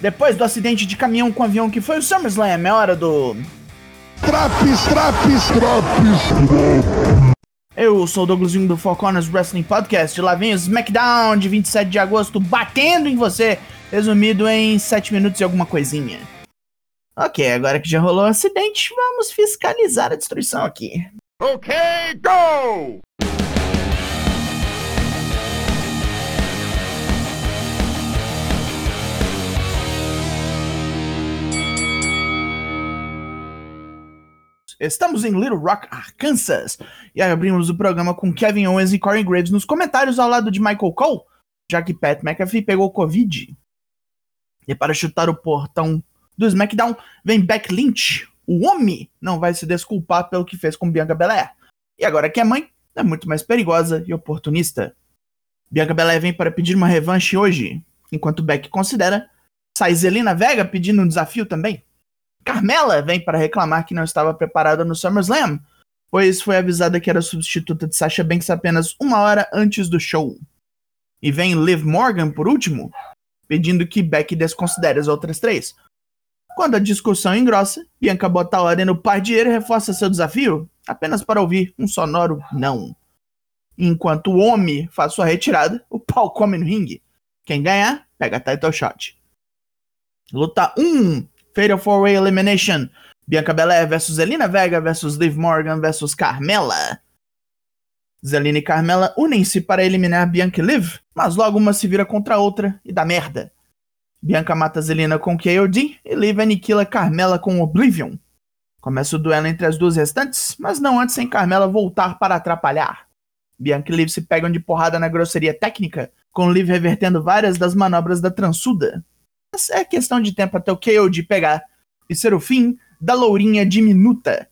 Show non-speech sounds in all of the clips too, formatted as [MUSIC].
Depois do acidente de caminhão com avião que foi o SummerSlam, é hora do. Traps, traps, traps. Eu sou o Douglas Jung do Four Corners Wrestling Podcast. Lá vem o SmackDown de 27 de agosto batendo em você, resumido em 7 minutos e alguma coisinha. Ok, agora que já rolou o acidente, vamos fiscalizar a destruição aqui. Ok, go! Estamos em Little Rock, Arkansas, e abrimos o programa com Kevin Owens e Corey Graves nos comentários ao lado de Michael Cole, já que Pat McAfee pegou Covid. E para chutar o portão do SmackDown, vem Beck Lynch. O homem não vai se desculpar pelo que fez com Bianca Belair. E agora que é mãe, é muito mais perigosa e oportunista. Bianca Belair vem para pedir uma revanche hoje, enquanto Beck considera. Sai Zelina Vega pedindo um desafio também. Carmela vem para reclamar que não estava preparada no SummerSlam, pois foi avisada que era substituta de Sasha Banks apenas uma hora antes do show. E vem Liv Morgan por último, pedindo que Beck desconsidere as outras três. Quando a discussão engrossa, Bianca bota a ordem no pardieiro e reforça seu desafio, apenas para ouvir um sonoro não. Enquanto o homem faz sua retirada, o pau come no ringue. Quem ganhar, pega title shot. Luta 1. Fatal 4-Way Elimination. Bianca Belair versus Zelina Vega versus Liv Morgan versus Carmela. Zelina e Carmela unem-se para eliminar Bianca e Liv, mas logo uma se vira contra a outra e dá merda. Bianca mata Zelina com KOD e Liv aniquila Carmela com Oblivion. Começa o duelo entre as duas restantes, mas não antes sem Carmela voltar para atrapalhar. Bianca e Liv se pegam de porrada na grosseria técnica, com Liv revertendo várias das manobras da transuda. Mas é questão de tempo até o KOD pegar e ser o fim da lourinha diminuta.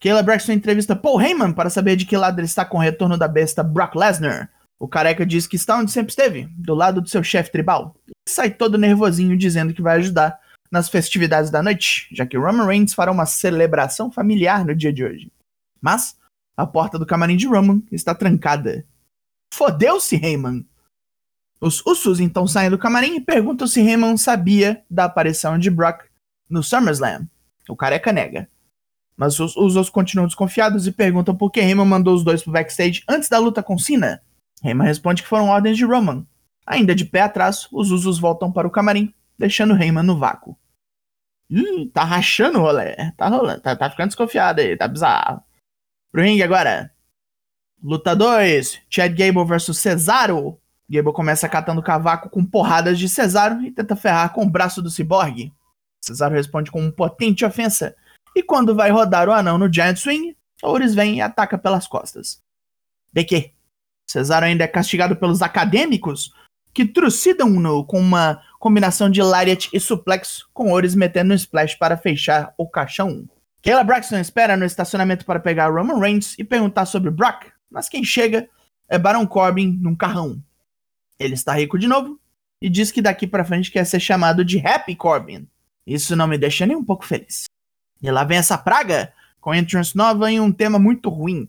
Kayla Braxton entrevista Paul Heyman para saber de que lado ele está com o retorno da besta Brock Lesnar. O careca diz que está onde sempre esteve, do lado do seu chefe tribal. E sai todo nervosinho dizendo que vai ajudar nas festividades da noite, já que Roman Reigns fará uma celebração familiar no dia de hoje. Mas a porta do camarim de Roman está trancada. Fodeu-se, Heyman! Os Usos então saem do camarim e perguntam se Heyman sabia da aparição de Brock no SummerSlam. O careca nega. Mas os Usos continuam desconfiados e perguntam por que Heyman mandou os dois pro backstage antes da luta com Cena. Heyman responde que foram ordens de Roman. Ainda de pé atrás, os Usos voltam para o camarim, deixando Heyman no vácuo. Ih, tá rachando o rolê. Tá rolando, tá, tá ficando desconfiado aí, tá bizarro. Pro ringue agora. Luta 2, Chad Gable versus Cesaro. Gable começa catando cavaco com porradas de Cesaro e tenta ferrar com o braço do ciborgue. Cesaro responde com uma potente ofensa. E quando vai rodar o anão no Giant Swing, Ores vem e ataca pelas costas. De que? Cesaro ainda é castigado pelos acadêmicos, que trucidam-no com uma combinação de Lariat e suplex, com Ores metendo um splash para fechar o caixão. Kayla Braxton espera no estacionamento para pegar Roman Reigns e perguntar sobre Brock, mas quem chega é Baron Corbin num carrão. Ele está rico de novo e diz que daqui para frente quer ser chamado de Happy Corbin. Isso não me deixa nem um pouco feliz. E lá vem essa praga, com entrance nova e um tema muito ruim.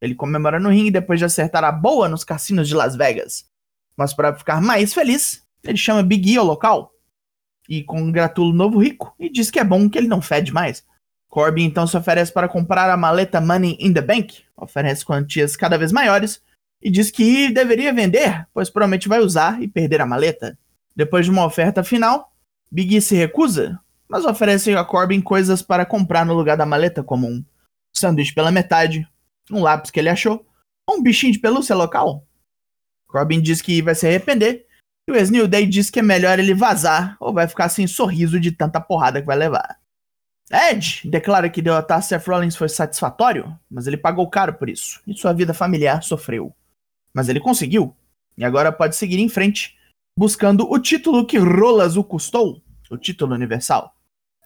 Ele comemora no ringue depois de acertar a boa nos cassinos de Las Vegas. Mas para ficar mais feliz, ele chama Big E ao local. E congratula o novo rico e diz que é bom que ele não fede mais. Corbin então se oferece para comprar a maleta Money in the Bank, oferece quantias cada vez maiores e diz que deveria vender, pois provavelmente vai usar e perder a maleta. Depois de uma oferta final, Big E se recusa, mas oferece a Corbin coisas para comprar no lugar da maleta, como um sanduíche pela metade, um lápis que ele achou, ou um bichinho de pelúcia local. Corbin diz que vai se arrepender, e o Esnil Day diz que é melhor ele vazar ou vai ficar sem sorriso de tanta porrada que vai levar. Edge declara que derrotar Seth Rollins foi satisfatório, mas ele pagou caro por isso, e sua vida familiar sofreu. Mas ele conseguiu, e agora pode seguir em frente, buscando o título que Rolas o custou, o título universal.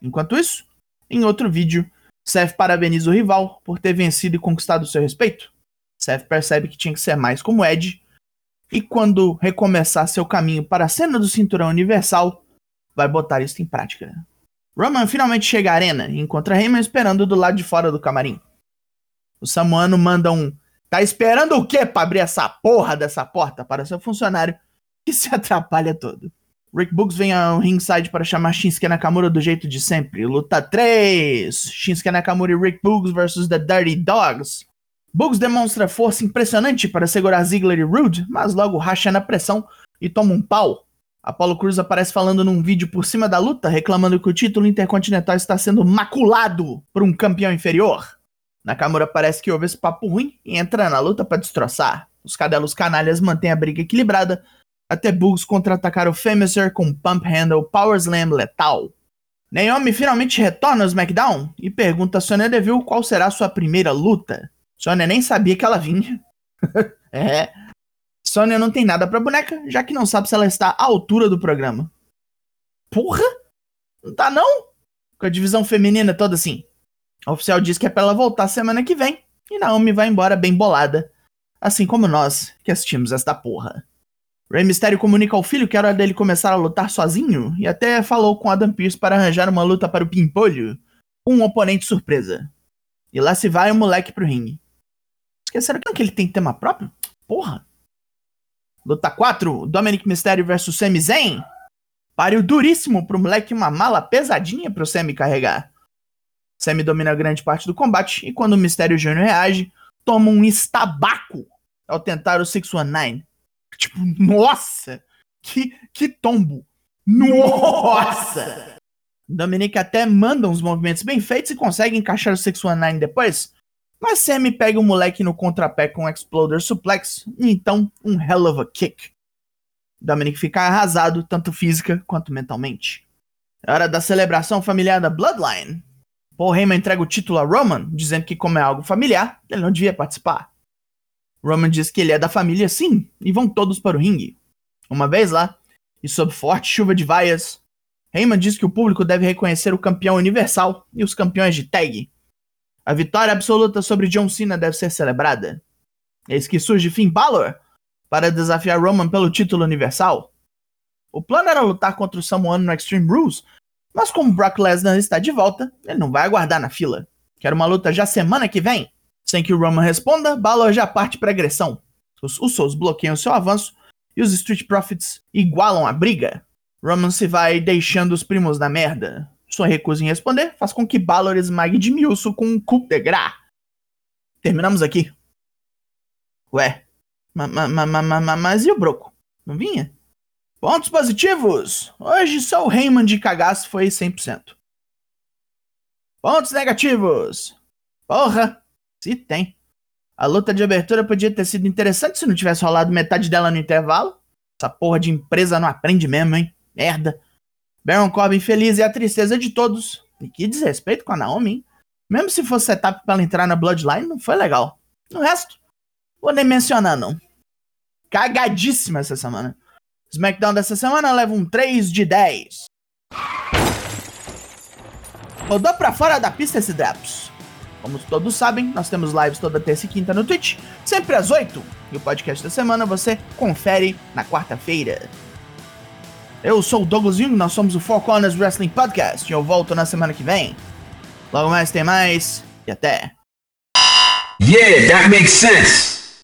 Enquanto isso, em outro vídeo, Seth parabeniza o rival por ter vencido e conquistado seu respeito. Seth percebe que tinha que ser mais como Ed, e quando recomeçar seu caminho para a cena do cinturão universal, vai botar isso em prática. Roman finalmente chega à arena e encontra Heyman esperando do lado de fora do camarim. O samuano manda um Tá esperando o quê pra abrir essa porra dessa porta para seu funcionário [LAUGHS] que se atrapalha todo. Rick Books vem ao ringside para chamar Shinsuke Nakamura do jeito de sempre. Luta 3. Shinsuke Nakamura e Rick Books versus The Dirty Dogs. Books demonstra força impressionante para segurar Ziggler e Rude, mas logo racha na pressão e toma um pau. Apollo Cruz aparece falando num vídeo por cima da luta, reclamando que o título intercontinental está sendo maculado por um campeão inferior. Nakamura parece que ouve esse papo ruim e entra na luta para destroçar. Os cadelos canalhas mantêm a briga equilibrada, até Bugs contra-atacar o Famouser com Pump Handle Power Slam letal. Naomi finalmente retorna ao SmackDown e pergunta a Sonya Deville qual será sua primeira luta. Sonya nem sabia que ela vinha. [LAUGHS] é. Sonya não tem nada pra boneca, já que não sabe se ela está à altura do programa. Porra! Não tá não? Com a divisão feminina toda assim. O oficial diz que é pra ela voltar semana que vem. E Naomi vai embora bem bolada. Assim como nós, que assistimos esta porra. Rey Mysterio comunica ao filho que era hora dele começar a lutar sozinho e até falou com Adam Pearce para arranjar uma luta para o Pimpolho, um oponente surpresa. E lá se vai o moleque pro ringue. Esqueceram que ele tem tema próprio? Porra! Luta 4, Dominic Mysterio vs Sami Zayn. Páreo duríssimo pro moleque uma mala pesadinha pro Sami carregar. Sami domina grande parte do combate e quando o Mysterio Jr. reage, toma um estabaco ao tentar o 619. Tipo, nossa! Que, que tombo! Nossa! Dominic até manda uns movimentos bem feitos e consegue encaixar o 619 depois. Mas Sammy pega o moleque no contrapé com um Exploder Suplex e então um Hell of a Kick. Dominic fica arrasado, tanto física quanto mentalmente. É hora da celebração familiar da Bloodline. Paul Heyman entrega o título a Roman, dizendo que como é algo familiar, ele não devia participar. Roman diz que ele é da família sim, e vão todos para o ringue. Uma vez lá, e sob forte chuva de vaias, Heyman diz que o público deve reconhecer o campeão universal e os campeões de tag. A vitória absoluta sobre John Cena deve ser celebrada. Eis que surge Finn Balor para desafiar Roman pelo título universal. O plano era lutar contra o Samoano no Extreme Rules, mas como Brock Lesnar está de volta, ele não vai aguardar na fila. Quer uma luta já semana que vem? Sem que o Roman responda, Balor já parte para agressão. Os Usos bloqueiam seu avanço e os Street Profits igualam a briga. Roman se vai deixando os primos na merda. Sua recusa em responder faz com que Balor esmague de Milso com um coup de gras. Terminamos aqui. Ué, ma, ma, ma, ma, mas e o Broco? Não vinha? Pontos positivos! Hoje só o Heyman de cagaço foi 100%. Pontos negativos! Porra! Se tem. A luta de abertura podia ter sido interessante se não tivesse rolado metade dela no intervalo. Essa porra de empresa não aprende mesmo, hein? Merda. Baron Corbin feliz e a tristeza de todos. E que desrespeito com a Naomi, hein? Mesmo se fosse setup pra ela entrar na Bloodline, não foi legal. No resto, vou nem mencionar, não. Cagadíssima essa semana. SmackDown dessa semana leva um 3 de 10. Rodou pra fora da pista esse Drops. Como todos sabem, nós temos lives toda terça e quinta no Twitch, sempre às 8. E o podcast da semana você confere na quarta-feira. Eu sou o Douglas Jung, nós somos o Four Corners Wrestling Podcast e eu volto na semana que vem. Logo mais tem mais e até. Yeah, that makes sense.